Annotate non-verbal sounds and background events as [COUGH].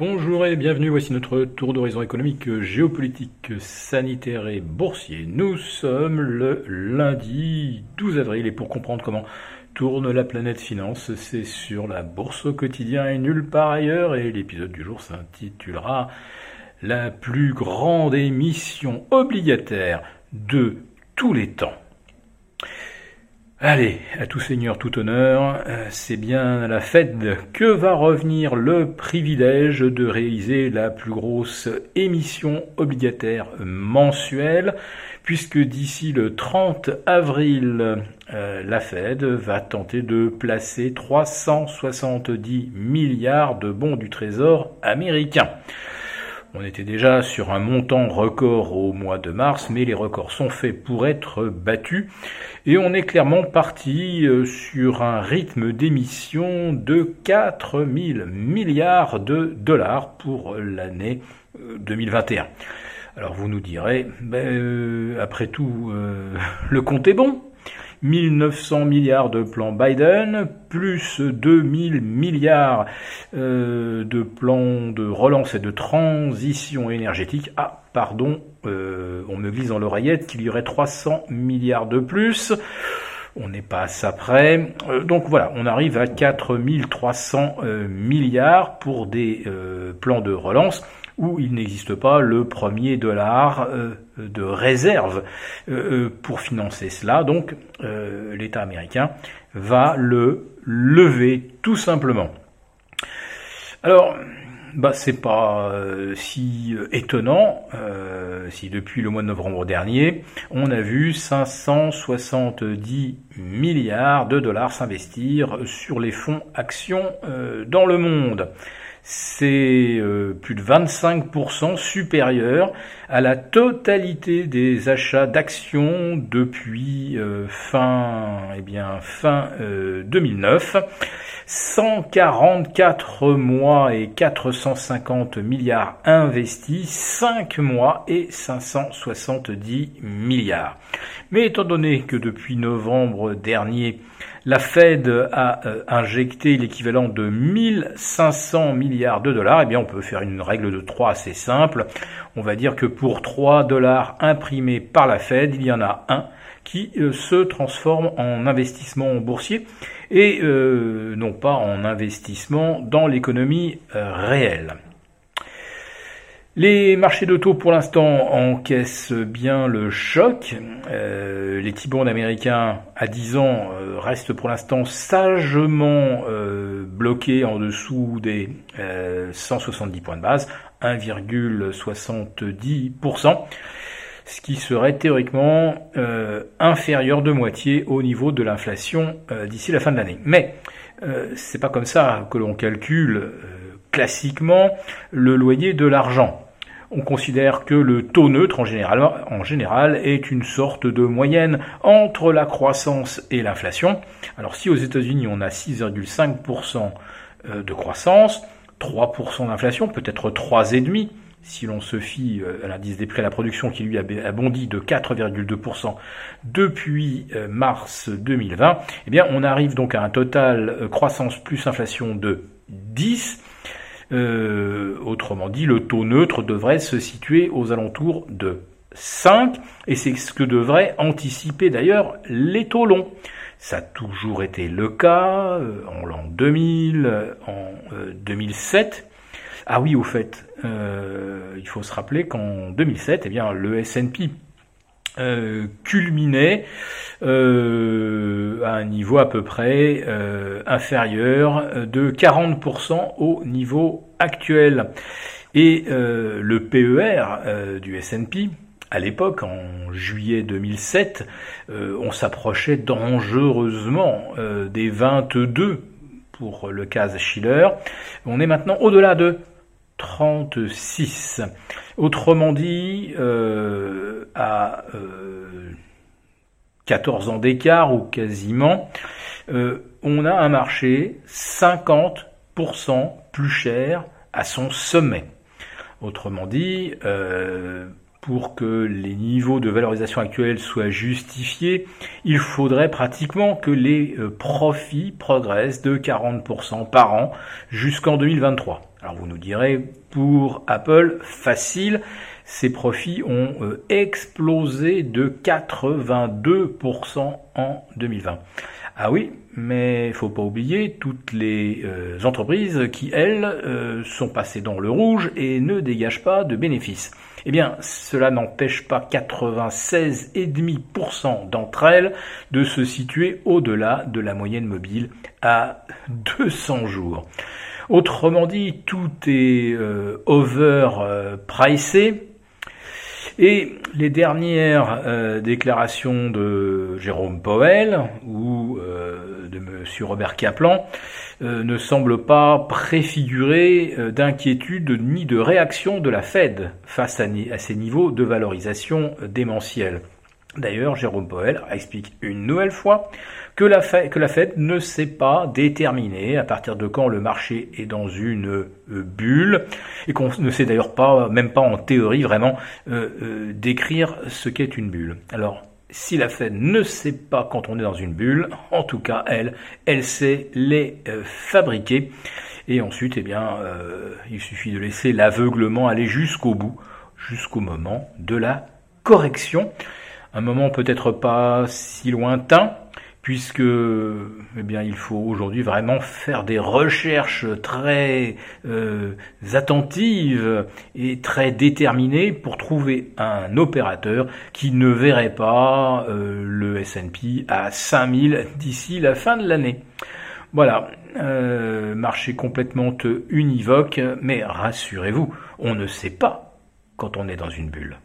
Bonjour et bienvenue, voici notre tour d'horizon économique, géopolitique, sanitaire et boursier. Nous sommes le lundi 12 avril et pour comprendre comment tourne la planète finance, c'est sur la bourse au quotidien et nulle part ailleurs et l'épisode du jour s'intitulera La plus grande émission obligataire de tous les temps. Allez, à tout seigneur, tout honneur, euh, c'est bien la Fed que va revenir le privilège de réaliser la plus grosse émission obligataire mensuelle, puisque d'ici le 30 avril, euh, la Fed va tenter de placer 370 milliards de bons du Trésor américain. On était déjà sur un montant record au mois de mars, mais les records sont faits pour être battus. Et on est clairement parti euh, sur un rythme d'émission de 4000 milliards de dollars pour l'année 2021. Euh, Alors vous nous direz, ben, euh, après tout, [LAUGHS] le compte est bon. 1900 milliards de plans Biden, plus 2000 milliards euh, de plans de relance et de transition énergétique. Ah, pardon, euh, on me glisse dans l'oreillette qu'il y aurait 300 milliards de plus. On n'est pas à ça près. Euh, donc voilà, on arrive à 4300 milliards pour des plans de relance où il n'existe pas le premier dollar euh, de réserve euh, euh, pour financer cela. Donc l'État américain va le lever tout simplement. Alors, bah c'est pas si étonnant si depuis le mois de novembre dernier, on a vu 570 milliards de dollars s'investir sur les fonds actions dans le monde c'est euh, plus de 25% supérieur à la totalité des achats d'actions depuis euh, fin, eh bien, fin 2009. Euh, 144 mois et 450 milliards investis, 5 mois et 570 milliards. Mais étant donné que depuis novembre dernier, la Fed a euh, injecté l'équivalent de 1500 milliards de dollars, eh bien on peut faire une règle de 3 assez simple. On va dire que pour 3 dollars imprimés par la Fed, il y en a un qui euh, se transforme en investissement boursier et euh, non pas en investissement dans l'économie réelle. Les marchés de taux pour l'instant encaissent bien le choc. Euh, les T-bonds américains à 10 ans euh, restent pour l'instant sagement euh, bloqués en dessous des 170 points de base, 1,70%, ce qui serait théoriquement inférieur de moitié au niveau de l'inflation d'ici la fin de l'année. Mais c'est pas comme ça que l'on calcule classiquement le loyer de l'argent on considère que le taux neutre en général, est une sorte de moyenne entre la croissance et l'inflation. Alors si aux États-Unis on a 6,5% euh, de croissance, 3% d'inflation, peut-être 3,5% si l'on se fie euh, à l'indice des prix à la production qui lui a bondi de 4,2% depuis euh, mars 2020, eh bien on arrive donc à un total croissance plus inflation de 10 euh, autrement dit, le taux neutre devrait se situer aux alentours de 5, et c'est ce que devraient anticiper d'ailleurs les taux longs. Ça a toujours été le cas euh, en l'an 2000, en 2007. Euh, ah oui, au fait, il faut se rappeler qu'en 2007, eh bien, le S&P euh, culminait euh, à un niveau à peu près euh, inférieur de 40% au niveau actuel. Et le PER du S&P, à l'époque, en juillet 2007, on s'approchait dangereusement des 22 pour le cas Schiller. On est maintenant au-delà de 36. Autrement dit, euh, à 14 euh, ans d'écart ou quasiment, euh, on a un marché 50% plus cher à son sommet. Autrement dit, pour que les niveaux de valorisation actuels soient justifiés, il faudrait pratiquement que les euh, profits progressent de 40% par an jusqu'en 2023. Alors vous nous direz, pour Apple, facile, ces profits ont euh, explosé de 82% en 2020. Ah oui, mais il faut pas oublier toutes les euh, entreprises qui, elles, sont passées dans le rouge et ne dégagent pas de bénéfices. Eh bien, cela n'empêche pas 96,5% d'entre elles de se situer au-delà de la moyenne mobile à 200 jours. Autrement dit, tout est euh, overpricé et les dernières euh, déclarations de Jérôme Powell ou euh, M. Robert Kaplan euh, ne semblent pas préfigurer d'inquiétude ni de réaction de la Fed face à, ces niveaux de valorisation démentielle. D'ailleurs, Jérôme Powell explique une nouvelle fois que la, Fed, ne sait pas déterminer à partir de quand le marché est dans une euh, bulle et qu'on ne sait d'ailleurs pas, même pas en théorie vraiment, euh, euh, décrire ce qu'est une bulle. Alors, si la Fed ne sait pas quand on est dans une bulle, en tout cas elle, elle sait les fabriquer. Et ensuite, eh bien, il suffit de laisser l'aveuglement aller jusqu'au bout, jusqu'au moment de la correction un moment peut-être pas si lointain, puisque eh bien, il faut aujourd'hui vraiment faire des recherches très euh, attentives et très déterminées pour trouver un opérateur qui ne verrait pas euh, le S&P à 5000 d'ici la fin de l'année. Voilà, euh, marché complètement univoque, mais rassurez-vous, on ne sait pas quand on est dans une bulle.